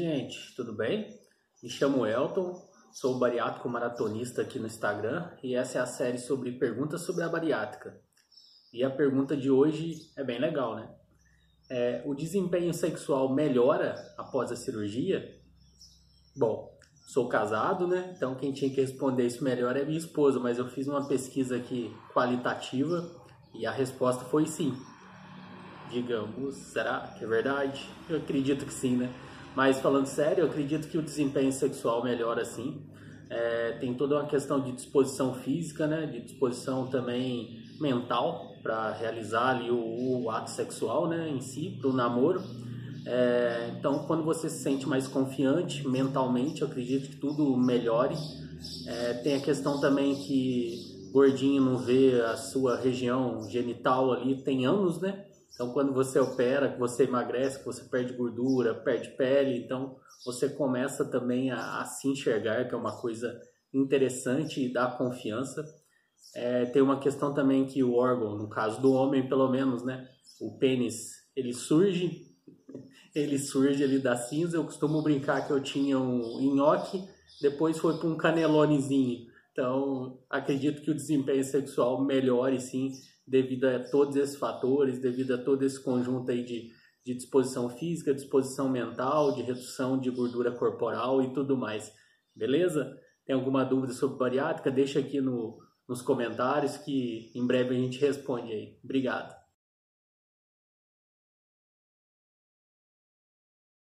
Gente, tudo bem? Me chamo Elton, sou bariátrico maratonista aqui no Instagram e essa é a série sobre perguntas sobre a bariátrica. E a pergunta de hoje é bem legal, né? É, o desempenho sexual melhora após a cirurgia? Bom, sou casado, né? Então quem tinha que responder isso melhor é minha esposa, mas eu fiz uma pesquisa aqui qualitativa e a resposta foi sim. Digamos, será que é verdade? Eu acredito que sim, né? Mas falando sério, eu acredito que o desempenho sexual melhora sim. É, tem toda uma questão de disposição física, né? De disposição também mental para realizar ali o, o, ato sexual, né? Em si, para o namoro. É, então, quando você se sente mais confiante mentalmente, eu acredito que tudo melhore. É, tem a questão também que gordinho não vê a sua região genital ali tem anos, né? Então, quando você opera, que você emagrece, que você perde gordura, perde pele, então você começa também a, a se enxergar, que é uma coisa interessante e dá confiança. É, tem uma questão também que o órgão, no caso do homem, pelo menos, né? O pênis, ele surge, ele surge ali da cinza. Eu costumo brincar que eu tinha um nhoque, depois foi para um canelonezinho. Então, acredito que o desempenho sexual melhore sim devido a todos esses fatores, devido a todo esse conjunto aí de, de disposição física, disposição mental, de redução de gordura corporal e tudo mais. Beleza? Tem alguma dúvida sobre bariátrica? Deixa aqui no, nos comentários que em breve a gente responde aí. Obrigado.